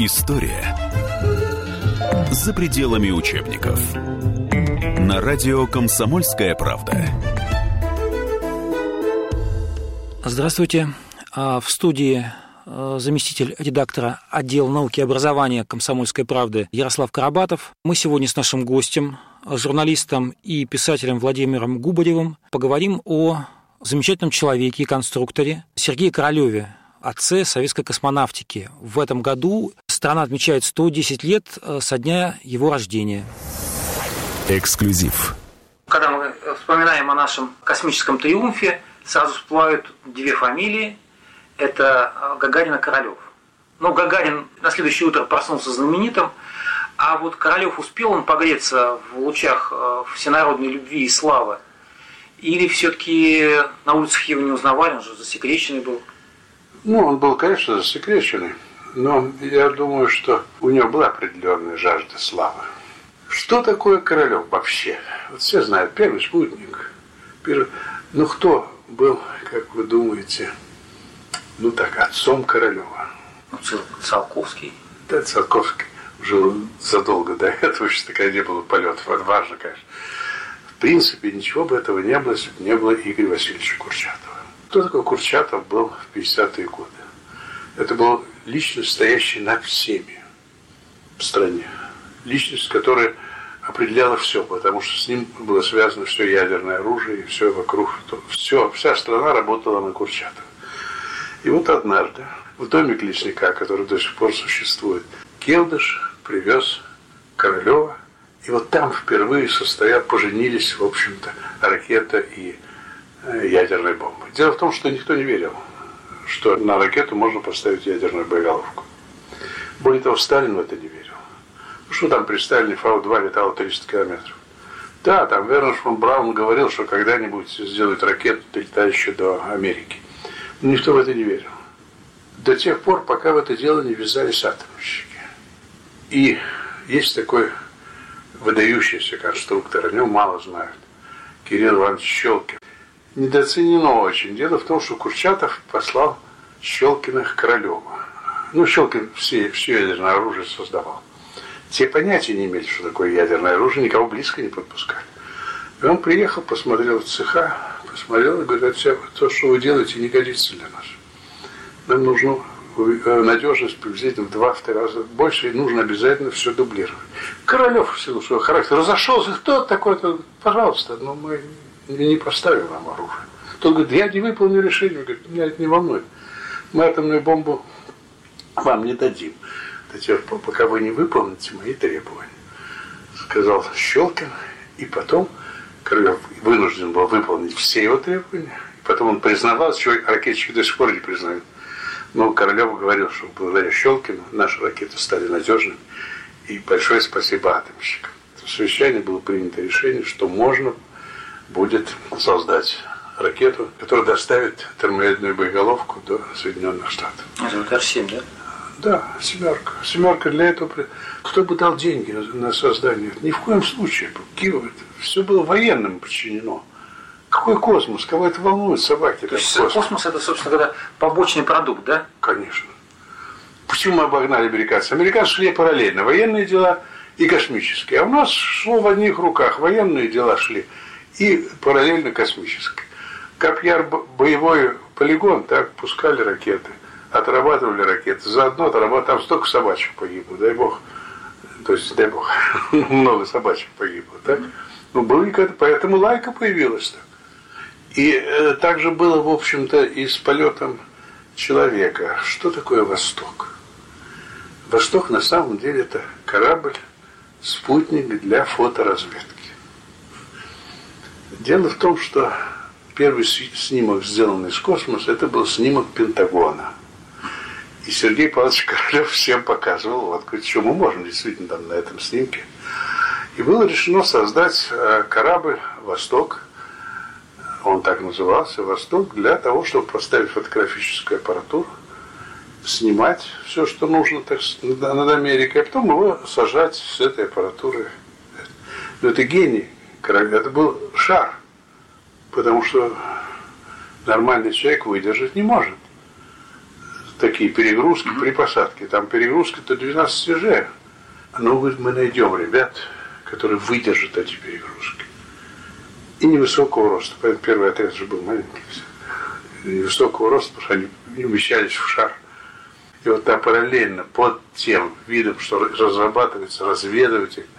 История за пределами учебников. На радио «Комсомольская правда». Здравствуйте. А, в студии а, заместитель редактора отдела науки и образования «Комсомольской правды» Ярослав Карабатов. Мы сегодня с нашим гостем, журналистом и писателем Владимиром Губаревым поговорим о замечательном человеке и конструкторе Сергее Королеве, отце советской космонавтики. В этом году страна отмечает 110 лет э, со дня его рождения. Эксклюзив. Когда мы вспоминаем о нашем космическом триумфе, сразу всплывают две фамилии. Это э, Гагарин и Королев. Но Гагарин на следующее утро проснулся знаменитым, а вот Королев успел он погреться в лучах э, всенародной любви и славы? Или все-таки на улицах его не узнавали, он же засекреченный был? Ну, он был, конечно, засекреченный, но я думаю, что у него была определенная жажда славы. Что такое Королев вообще? Вот все знают, первый спутник. Первый... Ну, кто был, как вы думаете, ну так, отцом Королева? Ну, Циолковский. Да, Циолковский жил задолго до этого, еще такая не было полетов. Важно, конечно. В принципе, ничего бы этого не было, если бы не было Игоря Васильевича Курчатова. Кто такой Курчатов был в 50-е годы? Это был личность, стоящая над всеми в стране. Личность, которая определяла все, потому что с ним было связано все ядерное оружие и все вокруг. Все, вся страна работала на Курчатова. И вот однажды в домик лесника, который до сих пор существует, Келдыш привез Королева, и вот там впервые состоят, поженились, в общем-то, ракета и ядерной бомбы. Дело в том, что никто не верил, что на ракету можно поставить ядерную боеголовку. Более того, Сталин в это не верил. Ну что там при Сталине Фау-2 летало 300 километров? Да, там Вернер фон Браун говорил, что когда-нибудь сделают ракету, летающую до Америки. Но никто в это не верил. До тех пор, пока в это дело не ввязались атомщики. И есть такой выдающийся конструктор, о нем мало знают. Кирилл Иванович Щелкин недооценено очень. Дело в том, что Курчатов послал Щелкиных Королева. Ну, Щелкин все, все ядерное оружие создавал. Те понятия не имели, что такое ядерное оружие, никого близко не подпускали. И он приехал, посмотрел в цеха, посмотрел и говорит, все, то, что вы делаете, не годится для нас. Нам нужно э, надежность приблизительно в два-три раза больше, и нужно обязательно все дублировать. Королев в силу своего характера разошелся, кто такой-то, пожалуйста, но мы не поставим вам оружие. Тот говорит, я не выполнил решение. Говорит, меня это не волнует. Мы атомную бомбу вам не дадим. До тех пор, пока вы не выполните мои требования. Сказал Щелкин. И потом Крылов вынужден был выполнить все его требования. И потом он признавал, чего ракетчики до сих пор не признают. Но Королев говорил, что благодаря Щелкину наши ракеты стали надежными. И большое спасибо атомщикам. В совещании было принято решение, что можно будет создать ракету, которая доставит термоядерную боеголовку до Соединенных Штатов. Это вот Р-7, да? Да, семерка. Семерка для этого... Кто бы дал деньги на создание? Ни в коем случае. Киев, все было военным подчинено. Какой космос? Кого это волнует, собаки? То есть космос. космос это, собственно говоря, побочный продукт, да? Конечно. Почему мы обогнали американцев? Американцы шли параллельно. Военные дела и космические. А у нас шло в одних руках. Военные дела шли и параллельно космической. Как яр боевой полигон, так пускали ракеты, отрабатывали ракеты. Заодно отрабатывали, там столько собачек погибло, дай бог. То есть, дай бог, много собачек погибло, так? Ну, было когда поэтому лайка появилась так. И э, также было, в общем-то, и с полетом человека. Что такое Восток? Восток на самом деле это корабль, спутник для фоторазведки. Дело в том, что первый снимок, сделанный из космоса, это был снимок Пентагона. И Сергей Павлович Королев всем показывал, вот что мы можем действительно там на этом снимке. И было решено создать э, корабль «Восток», он так назывался, «Восток», для того, чтобы поставить фотографическую аппаратуру, снимать все, что нужно так, над Америкой, а потом его сажать с этой аппаратуры. Но это гений Королев. Это был шар, потому что нормальный человек выдержать не может такие перегрузки при посадке. Там перегрузка-то 12 Ж. Ну, говорит, мы найдем ребят, которые выдержат эти перегрузки. И невысокого роста. Поэтому первый отряд же был маленький. Невысокого роста, потому что они не умещались в шар. И вот там параллельно под тем видом, что разрабатывается разведывательный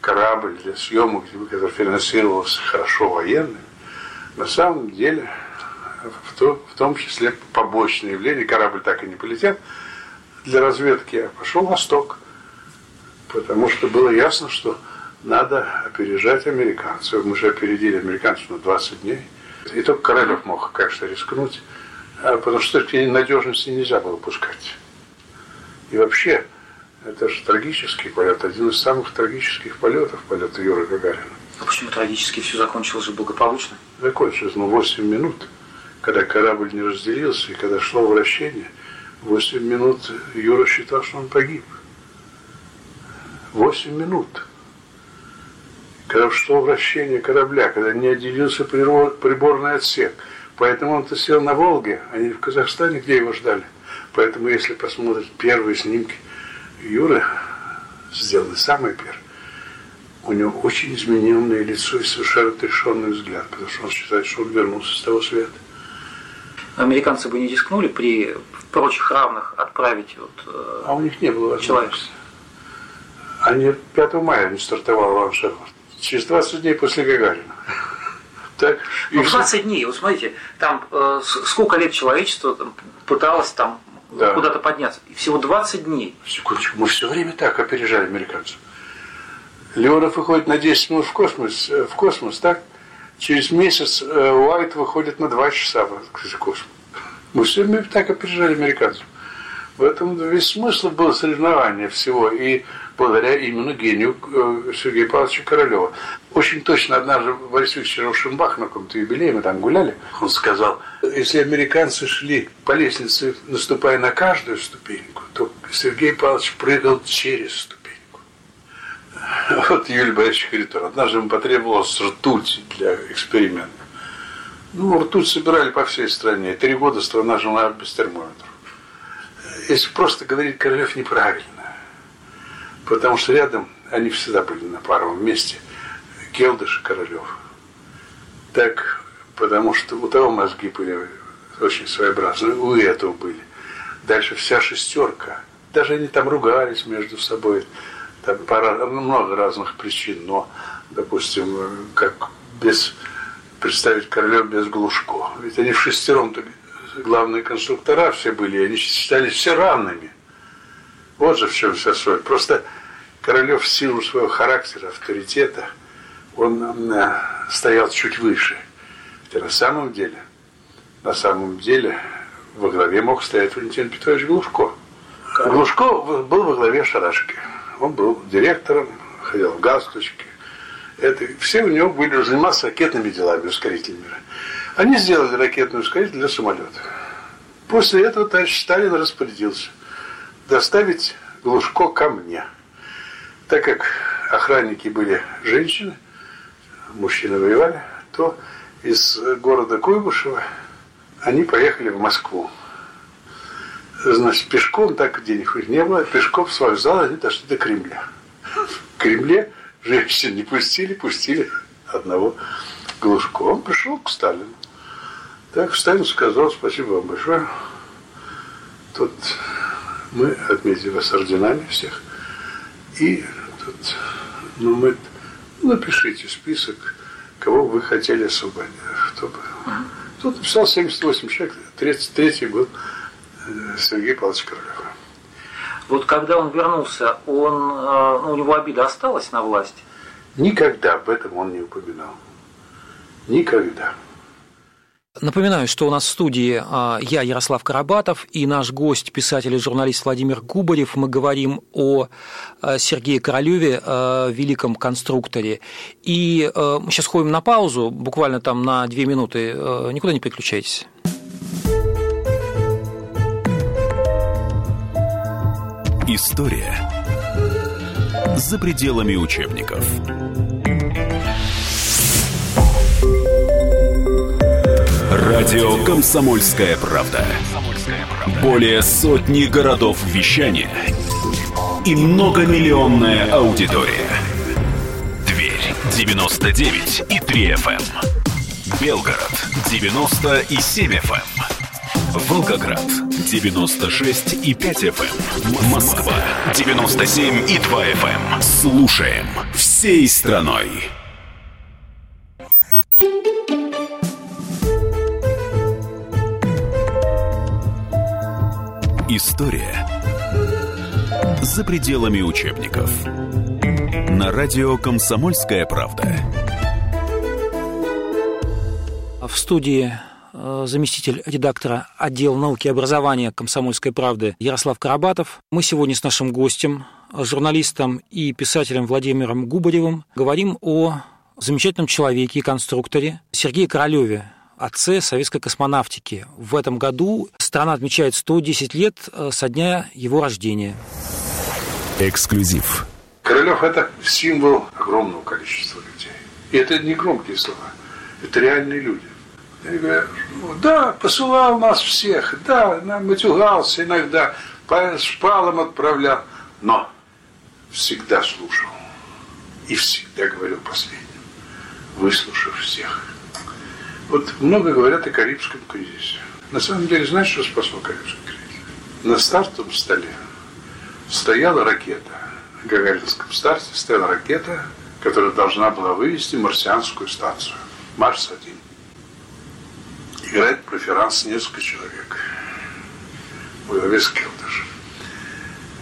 корабль для съемок, который финансировался хорошо военным, на самом деле в, то, в том числе побочное явление, корабль так и не полетел, для разведки а пошел восток. Потому что было ясно, что надо опережать американцев. Мы же опередили американцев на 20 дней. И только Королев мог, конечно, рискнуть, а потому что такие надежности нельзя было пускать. И вообще, это же трагический полет, один из самых трагических полетов, полета Юры Гагарина. А почему трагически все закончилось же благополучно? Закончилось, ну, 8 минут когда корабль не разделился и когда шло вращение, 8 минут Юра считал, что он погиб. 8 минут. Когда шло вращение корабля, когда не отделился приборный отсек. Поэтому он-то сел на Волге, а не в Казахстане, где его ждали. Поэтому, если посмотреть первые снимки Юры, сделаны самые первые, у него очень измененное лицо и совершенно отрешенный взгляд, потому что он считает, что он вернулся с того света американцы бы не рискнули при прочих равных отправить вот, э, А у них не было возможности. Они 5 мая не стартовал Шеффорд. Через 20 дней после Гагарина. Так, ну, 20 дней, вот смотрите, там э, сколько лет человечество там, пыталось там да. куда-то подняться. И всего 20 дней. Секундочку, мы все время так опережали американцев. Леонов выходит на 10 минут в космос, э, в космос, так? Через месяц э, Уайт выходит на два часа в космос. Мы все время так опережали американцев. В этом весь смысл был соревнования всего. И благодаря именно гению э, Сергея Павловича Королева. Очень точно однажды Борис Викторович Рошенбах на каком-то юбилее, мы там гуляли, он сказал, если американцы шли по лестнице, наступая на каждую ступеньку, то Сергей Павлович прыгал через ступеньку. Вот Юрий Борисович Харитон. Однажды ему потребовалась ртуть для эксперимента. Ну, ртуть собирали по всей стране. Три года страна жила без термометров. Если просто говорить Королев неправильно. Потому что рядом они всегда были на паровом месте. Келдыш и Королев. Так, потому что у того мозги были очень своеобразные, у этого были. Дальше вся шестерка. Даже они там ругались между собой там по, много разных причин, но, допустим, как без представить Королев без Глушко. Ведь они в шестером главные конструктора все были, они считались все равными. Вот же в чем вся соль. Просто Королев в силу своего характера, авторитета, он э, стоял чуть выше. Хотя на самом деле, на самом деле, во главе мог стоять Валентин Петрович Глушко. Глушко был во главе шарашки. Он был директором, ходил в галстучке. Это, все у него были заниматься ракетными делами, ускорителями. Они сделали ракетный ускоритель для самолета. После этого товарищ Сталин распорядился доставить Глушко ко мне. Так как охранники были женщины, мужчины воевали, то из города Куйбышева они поехали в Москву значит, пешком, так денег у них не было, пешком с вокзала они дошли до Кремля. В Кремле женщин не пустили, пустили одного Глушко. Он пришел к Сталину. Так Сталин сказал, спасибо вам большое. Тут мы отметили вас орденами всех. И ну, мы, напишите список, кого вы хотели освободить. Чтобы... Тут написал 78 человек, 33 год. Сергей Павлович Королев. Вот когда он вернулся, он, э, ну, у него обида осталась на власть? Никогда об этом он не упоминал. Никогда. Напоминаю, что у нас в студии а, я, Ярослав Карабатов, и наш гость, писатель и журналист Владимир Губарев. Мы говорим о э, Сергее Королеве, э, великом конструкторе. И мы сейчас ходим на паузу, буквально там на две минуты. Никуда не переключайтесь. История за пределами учебников. Радио «Комсомольская правда». Более сотни городов вещания и многомиллионная аудитория. Дверь 99 и 3 FM. эм. Белгород 90 и 7 FM. эм. Волгоград 96 и 5 FM. Москва 97 и 2 FM. Слушаем всей страной. История за пределами учебников. На радио «Комсомольская правда». В студии э, заместитель редактора отдела науки и образования «Комсомольской правды» Ярослав Карабатов. Мы сегодня с нашим гостем, журналистом и писателем Владимиром Губаревым, говорим о замечательном человеке и конструкторе Сергее Королеве, отце советской космонавтики. В этом году страна отмечает 110 лет э, со дня его рождения. Эксклюзив. Королев – это символ огромного количества людей. И это не громкие слова, это реальные люди. Они говорят, «Ну да, посылал нас всех, да, нам матюгался иногда, по шпалам отправлял, но всегда слушал и всегда говорил последним, выслушав всех. Вот много говорят о Карибском кризисе. На самом деле, знаешь, что спасло Карибский кризис? На стартовом столе стояла ракета. В Гагаринском старте стояла ракета, которая должна была вывести марсианскую станцию. Марс-1. Играет проферанс несколько человек. Во главе с Келдышем.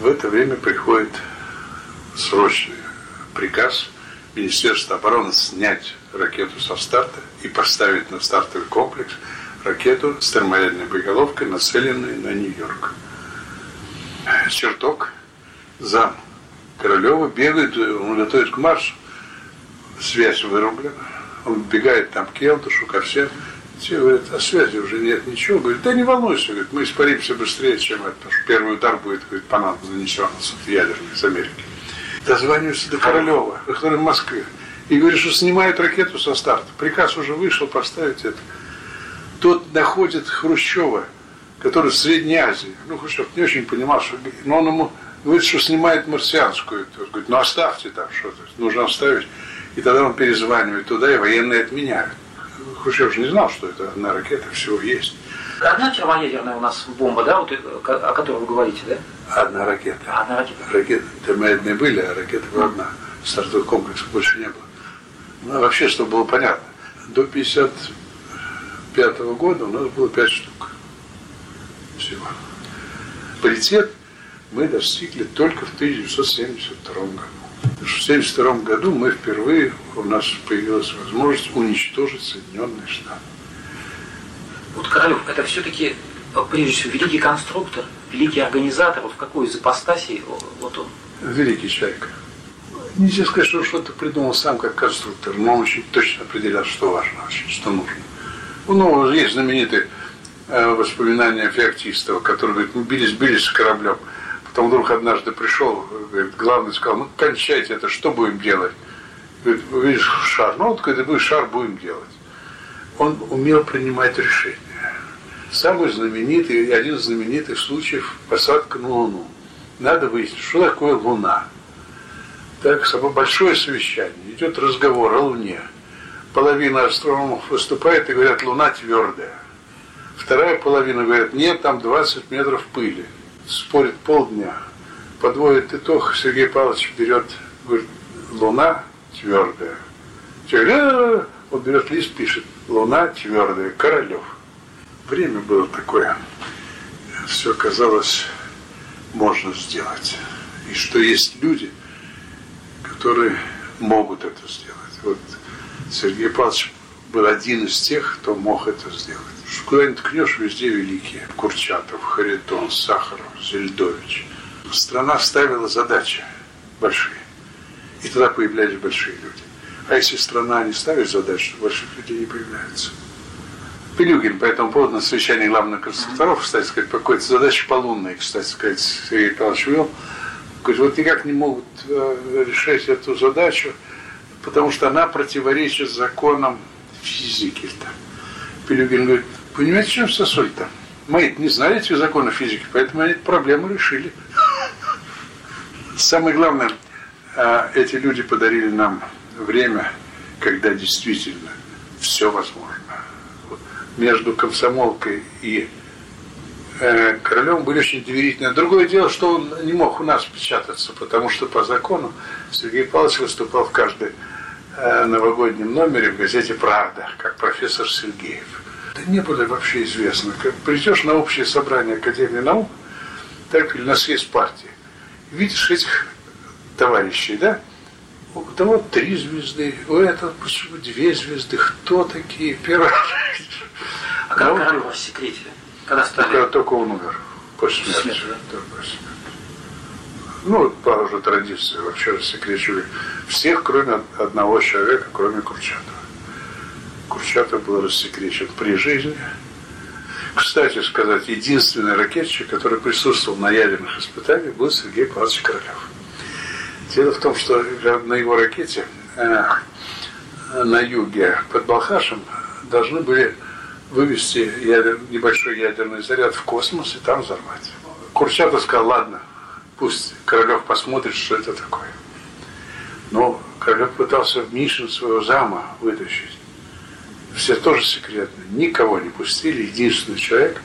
В это время приходит срочный приказ Министерства обороны снять ракету со старта и поставить на стартовый комплекс ракету с термоядерной боеголовкой, нацеленной на Нью-Йорк. Черток, зам Королева бегает, он готовит к маршу, связь вырублена, он бегает там к Келтушу, ко всем, те говорят, а связи уже нет ничего. Говорит, да не волнуйся, говорит, мы испаримся быстрее, чем это, первый удар будет, говорит, по нам нанесен ядерный из Америки. Дозванивается до Королева, который в Москве, и говорит, что снимает ракету со старта. Приказ уже вышел поставить это. Тот находит Хрущева, который в Средней Азии. Ну, Хрущев не очень понимал, что... Но он ему говорит, что снимает марсианскую. Говорит, ну оставьте там что-то, нужно оставить. И тогда он перезванивает туда, и военные отменяют. Хрущев же не знал, что это одна ракета, всего есть. Одна термоядерная у нас бомба, да, вот, о которой вы говорите, да? Одна ракета. Одна ракета. Ракеты термоядерные были, а ракета была одна. Стартовых комплексов больше не было. Ну, вообще, чтобы было понятно, до 55 года у нас было 5 штук всего. Паритет мы достигли только в 1972 году. В 1972 году мы впервые, у нас появилась возможность уничтожить Соединенные Штаты. Вот Королев, это все-таки, прежде всего, великий конструктор, великий организатор, вот в какой из ипостасей вот он? Великий человек. Нельзя сказать, что он что-то придумал сам как конструктор, но он очень точно определял, что важно, что нужно. У него есть знаменитые э, воспоминания Феоктистова, который говорит, мы бились, бились с кораблем. Потом вдруг однажды пришел, говорит, главный сказал, ну кончайте это, что будем делать? Говорит, видишь шар, ну вот когда будет шар, будем делать. Он умел принимать решения. Самый знаменитый, один из знаменитых случаев посадка на Луну. Надо выяснить, что такое Луна. Так, большое совещание, идет разговор о Луне. Половина астрономов выступает и говорят, Луна твердая. Вторая половина говорит, нет, там 20 метров пыли. Спорит полдня. Подводит итог, Сергей Павлович берет, говорит, Луна твердая. Все, он берет лист, пишет, Луна твердая, Королев. Время было такое, все казалось, можно сделать. И что есть люди, которые могут это сделать. Вот Сергей Павлович был один из тех, кто мог это сделать. Куда ни ткнешь, везде великие. Курчатов, Харитон, Сахаров, Зельдович. Страна ставила задачи большие. И тогда появлялись большие люди. А если страна не ставит задач, то больших людей не появляется. Пилюгин по этому поводу на совещании главных конструкторов, кстати сказать, по какой-то задаче полунной, кстати сказать, Сергей Павлович вел, говорит, вот никак не могут э, решать эту задачу, потому что она противоречит законам физики. Пилюгин говорит, понимаете, чем вся соль-то? Мы не знали эти законы физики, поэтому они эту проблему решили. Самое главное, а, эти люди подарили нам время, когда действительно все возможно. Между комсомолкой и э, Королем были очень доверительны. Другое дело, что он не мог у нас печататься, потому что по закону Сергей Павлович выступал в каждой э, новогоднем номере в газете «Правда», как профессор Сергеев. Да не было вообще известно. Как придешь на общее собрание Академии наук, так или на съезд партии, видишь этих товарищей, да? У того три звезды, у этого почему две звезды, кто такие, первый. А как Королев в секрете? Когда стали? Когда только он умер. После смерти. смерти да? после смерти. Ну, по уже традиции вообще рассекречивали всех, кроме одного человека, кроме Курчатова. Курчатов был рассекречен при жизни. Кстати сказать, единственный ракетчик, который присутствовал на ядерных испытаниях, был Сергей Павлович Королев. Дело в том, что на его ракете э, на юге под Балхашем должны были вывести ядер, небольшой ядерный заряд в космос и там взорвать. Курчатов сказал, ладно, пусть Королев посмотрит, что это такое. Но Королев пытался Мишин своего зама вытащить. Все тоже секретно. Никого не пустили. Единственный человек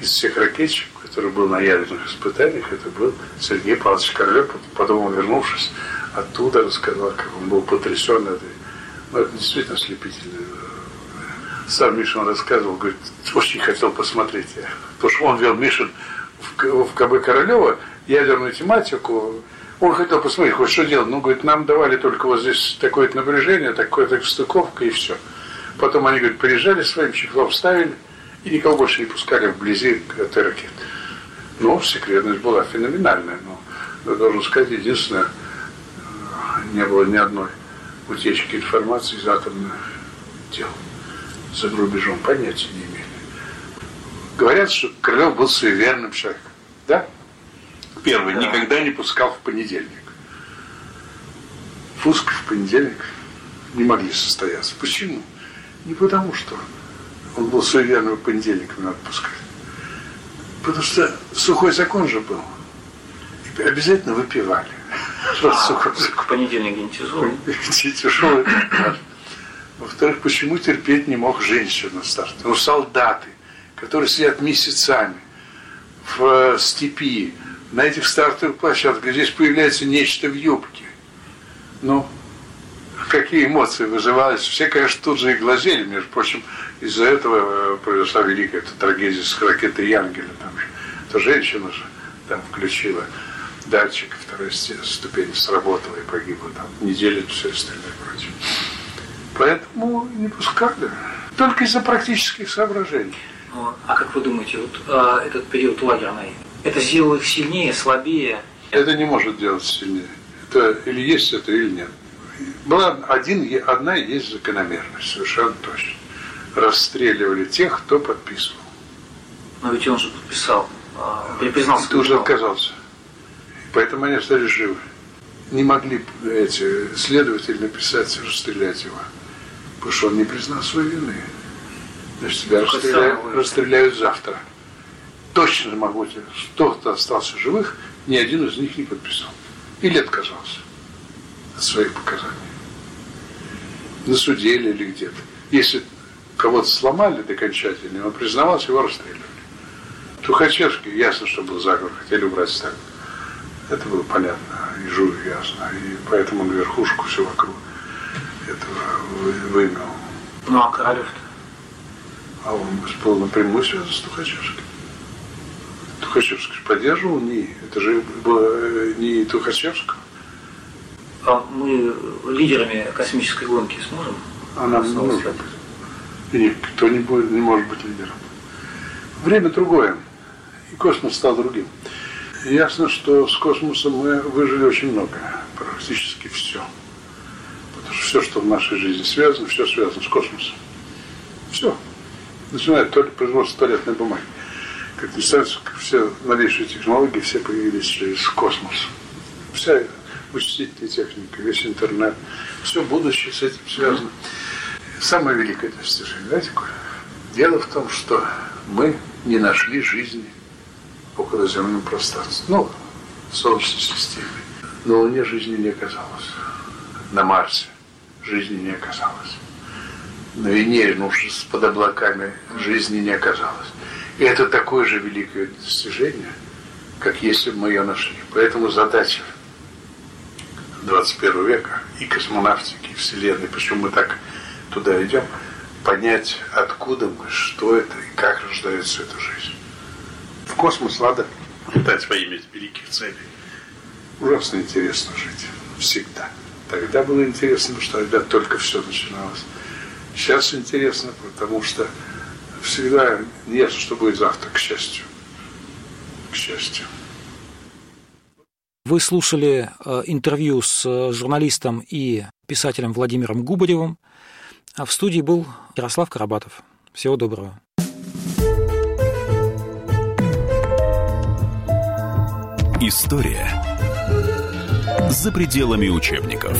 из всех ракетчиков, который был на ядерных испытаниях, это был Сергей Павлович Королев. Потом он, вернувшись оттуда, рассказал, как он был потрясен этой. Ну, это действительно слепительно сам Мишин рассказывал, говорит, очень хотел посмотреть. Потому что он вел Мишин в, КБ Королева ядерную тематику. Он хотел посмотреть, хоть что делать. Ну, говорит, нам давали только вот здесь такое-то напряжение, такое-то стыковка и все. Потом они, говорит, приезжали своим чехлом, вставили и никого больше не пускали вблизи этой ракеты. Ну, секретность была феноменальная. Но, я должен сказать, единственное, не было ни одной утечки информации из атомных дел за рубежом, понятия не имели. Говорят, что Крылов был суеверным человеком. Да? Первый, да. никогда не пускал в понедельник. Пуск в понедельник не могли состояться. Почему? Не потому, что он был суеверным, в понедельник надо пускать. Потому что сухой закон же был. И обязательно выпивали. А, сухой закон. Понедельник тяжелый. Тяжелый. Во-вторых, почему терпеть не мог женщин на старте? Ну, солдаты, которые сидят месяцами в э, степи, на этих стартовых площадках, здесь появляется нечто в юбке. Ну, какие эмоции вызывались. Все, конечно, тут же и глазели. Между прочим, из-за этого э, произошла великая эта трагедия с ракетой Янгеля. Там же, эта женщина же там включила датчик, второй ступень сработала и погибла. Там неделю все остальное прочее. Поэтому не пускали. Только из-за практических соображений. Ну, а как вы думаете, вот а, этот период лагерный, это сделало их сильнее, слабее? Это не может делать сильнее. Это или есть это, или нет. Была один, одна есть закономерность, совершенно точно. Расстреливали тех, кто подписывал. Но ведь он же подписал, а, признался. Ты уже отказался. Поэтому они остались живы. Не могли эти следователи написать, расстрелять его потому что он не признал своей вины. Значит, тебя расстреляют, расстреляют завтра. Точно могу тебе, кто-то остался живых, ни один из них не подписал. Или отказался от своих показаний. На суде или где-то. Если кого-то сломали окончательно, он признавался, его расстреливали. Тухачевский, ясно, что был заговор, хотели убрать Сталина. Это было понятно, и Жую ясно, и поэтому на верхушку все вокруг этого вымел. Ну а Королев-то? А он был напрямую связан с Тухачевским. Тухачевский поддерживал НИИ. Это же было э, НИИ Тухачевского. А мы лидерами космической гонки сможем? Она не может никто не, будет, не может быть лидером. Время другое. И космос стал другим. ясно, что с космосом мы выжили очень много. Практически все все, что в нашей жизни связано, все связано с космосом. Все. Начиная от производства туалетной бумаги. Как представляется, все новейшие технологии все появились через космос. Вся вычислительная техника, весь интернет, все будущее с этим связано. Самое великое достижение, знаете, какое? Дело в том, что мы не нашли жизни в околоземном пространстве. Ну, в Солнечной системе. У Луне жизни не оказалось. На Марсе жизни не оказалось. На Венере, ну, под облаками жизни не оказалось. И это такое же великое достижение, как если бы мы ее нашли. Поэтому задача 21 века и космонавтики, и Вселенной, почему мы так туда идем, понять, откуда мы, что это и как рождается эта жизнь. В космос надо летать во имя великих целей. Ужасно интересно жить. Всегда. Тогда было интересно, что тогда только все начиналось. Сейчас интересно, потому что всегда нет, что будет завтра, к счастью. К счастью. Вы слушали э, интервью с э, журналистом и писателем Владимиром Губаревым. А в студии был Ярослав Карабатов. Всего доброго. История за пределами учебников.